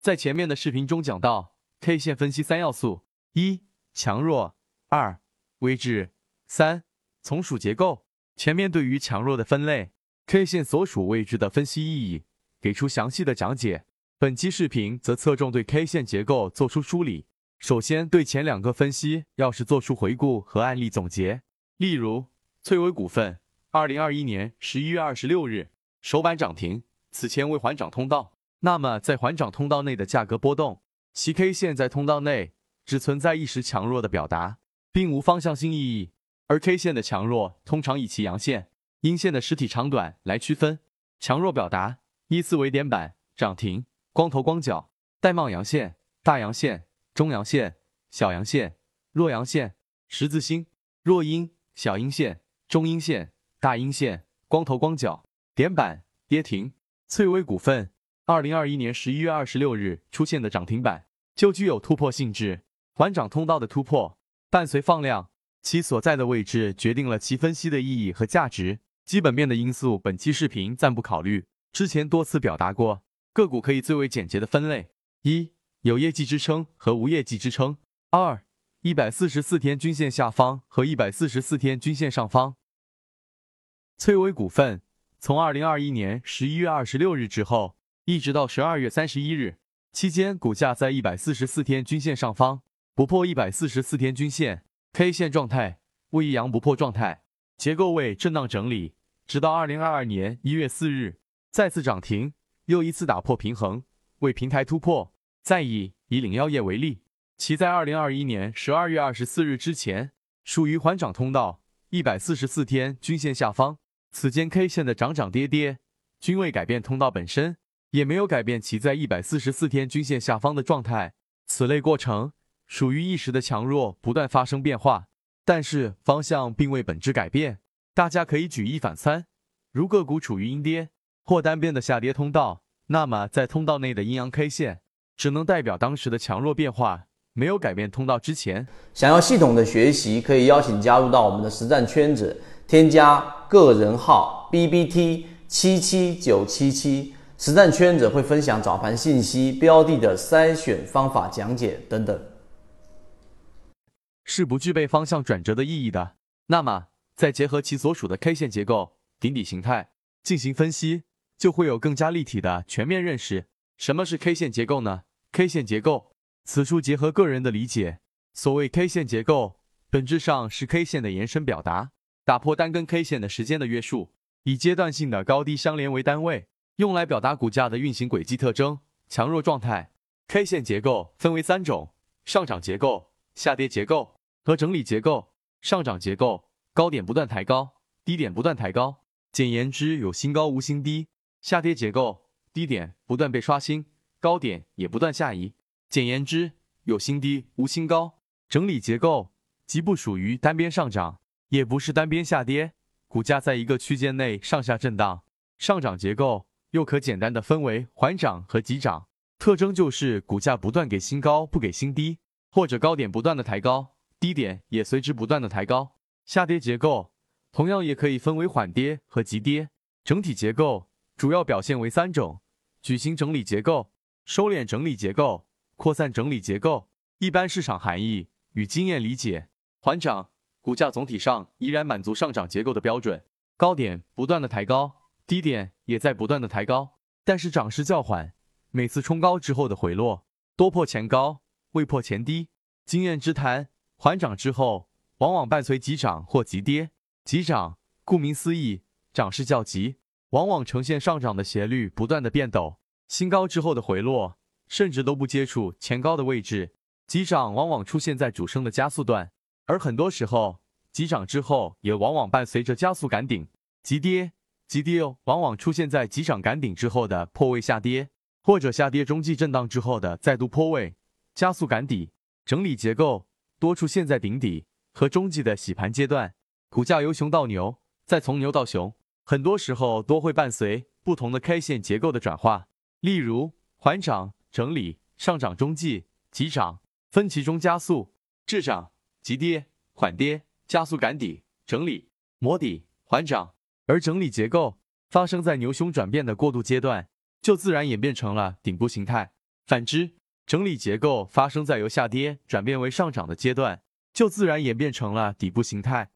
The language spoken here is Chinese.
在前面的视频中讲到，K 线分析三要素：一、强弱；二、位置；三、从属结构。前面对于强弱的分类，K 线所属位置的分析意义，给出详细的讲解。本期视频则侧重对 K 线结构做出梳理。首先，对前两个分析要是做出回顾和案例总结。例如，翠微股份，二零二一年十一月二十六日首板涨停，此前为缓涨通道。那么，在缓涨通道内的价格波动，其 K 线在通道内只存在一时强弱的表达，并无方向性意义。而 K 线的强弱通常以其阳线、阴线的实体长短来区分。强弱表达依次为点板、涨停、光头光脚、带帽阳线、大阳线。中阳线、小阳线、弱阳线、十字星、弱阴、小阴线、中阴线、大阴线、光头光脚、点板、跌停。翠微股份，二零二一年十一月二十六日出现的涨停板，就具有突破性质，缓涨通道的突破伴随放量，其所在的位置决定了其分析的意义和价值。基本面的因素，本期视频暂不考虑。之前多次表达过，个股可以最为简洁的分类一。有业绩支撑和无业绩支撑。二、一百四十四天均线下方和一百四十四天均线上方。翠微股份从二零二一年十一月二十六日之后，一直到十二月三十一日期间，股价在一百四十四天均线上方不破一百四十四天均线，K 线状态为一阳不破状态，结构位震荡整理，直到二零二二年一月四日再次涨停，又一次打破平衡，为平台突破。再以以领药业为例，其在二零二一年十二月二十四日之前属于缓涨通道一百四十四天均线下方，此间 K 线的涨涨跌跌均未改变通道本身，也没有改变其在一百四十四天均线下方的状态。此类过程属于一时的强弱不断发生变化，但是方向并未本质改变。大家可以举一反三，如个股处于阴跌或单边的下跌通道，那么在通道内的阴阳 K 线。只能代表当时的强弱变化，没有改变通道之前。想要系统的学习，可以邀请加入到我们的实战圈子，添加个人号 B B T 七七九七七，实战圈子会分享早盘信息、标的的筛选方法讲解等等。是不具备方向转折的意义的。那么，再结合其所属的 K 线结构、顶底形态进行分析，就会有更加立体的全面认识。什么是 K 线结构呢？K 线结构，此处结合个人的理解。所谓 K 线结构，本质上是 K 线的延伸表达，打破单根 K 线的时间的约束，以阶段性的高低相连为单位，用来表达股价的运行轨迹特征、强弱状态。K 线结构分为三种：上涨结构、下跌结构和整理结构。上涨结构，高点不断抬高，低点不断抬高，简言之有新高无新低。下跌结构，低点不断被刷新。高点也不断下移，简言之，有新低无新高。整理结构既不属于单边上涨，也不是单边下跌，股价在一个区间内上下震荡。上涨结构又可简单的分为缓涨和急涨，特征就是股价不断给新高不给新低，或者高点不断的抬高，低点也随之不断的抬高。下跌结构同样也可以分为缓跌和急跌。整体结构主要表现为三种：矩形整理结构。收敛整理结构、扩散整理结构，一般市场含义与经验理解。缓涨，股价总体上依然满足上涨结构的标准，高点不断的抬高，低点也在不断的抬高，但是涨势较缓，每次冲高之后的回落多破前高，未破前低。经验之谈，缓涨之后往往伴随急涨或急跌。急涨，顾名思义，涨势较急，往往呈现上涨的斜率不断的变陡。新高之后的回落，甚至都不接触前高的位置。急涨往往出现在主升的加速段，而很多时候急涨之后也往往伴随着加速赶顶。急跌，急跌往往出现在急涨赶顶之后的破位下跌，或者下跌中继震荡之后的再度破位加速赶底。整理结构多出现在顶底和中继的洗盘阶段，股价由熊到牛，再从牛到熊，很多时候都会伴随不同的 K 线结构的转化。例如缓涨、整理、上涨中继、急涨、分歧中加速、滞涨、急跌、缓跌、加速赶底、整理、磨底、缓涨，而整理结构发生在牛熊转变的过渡阶段，就自然演变成了顶部形态。反之，整理结构发生在由下跌转变为上涨的阶段，就自然演变成了底部形态。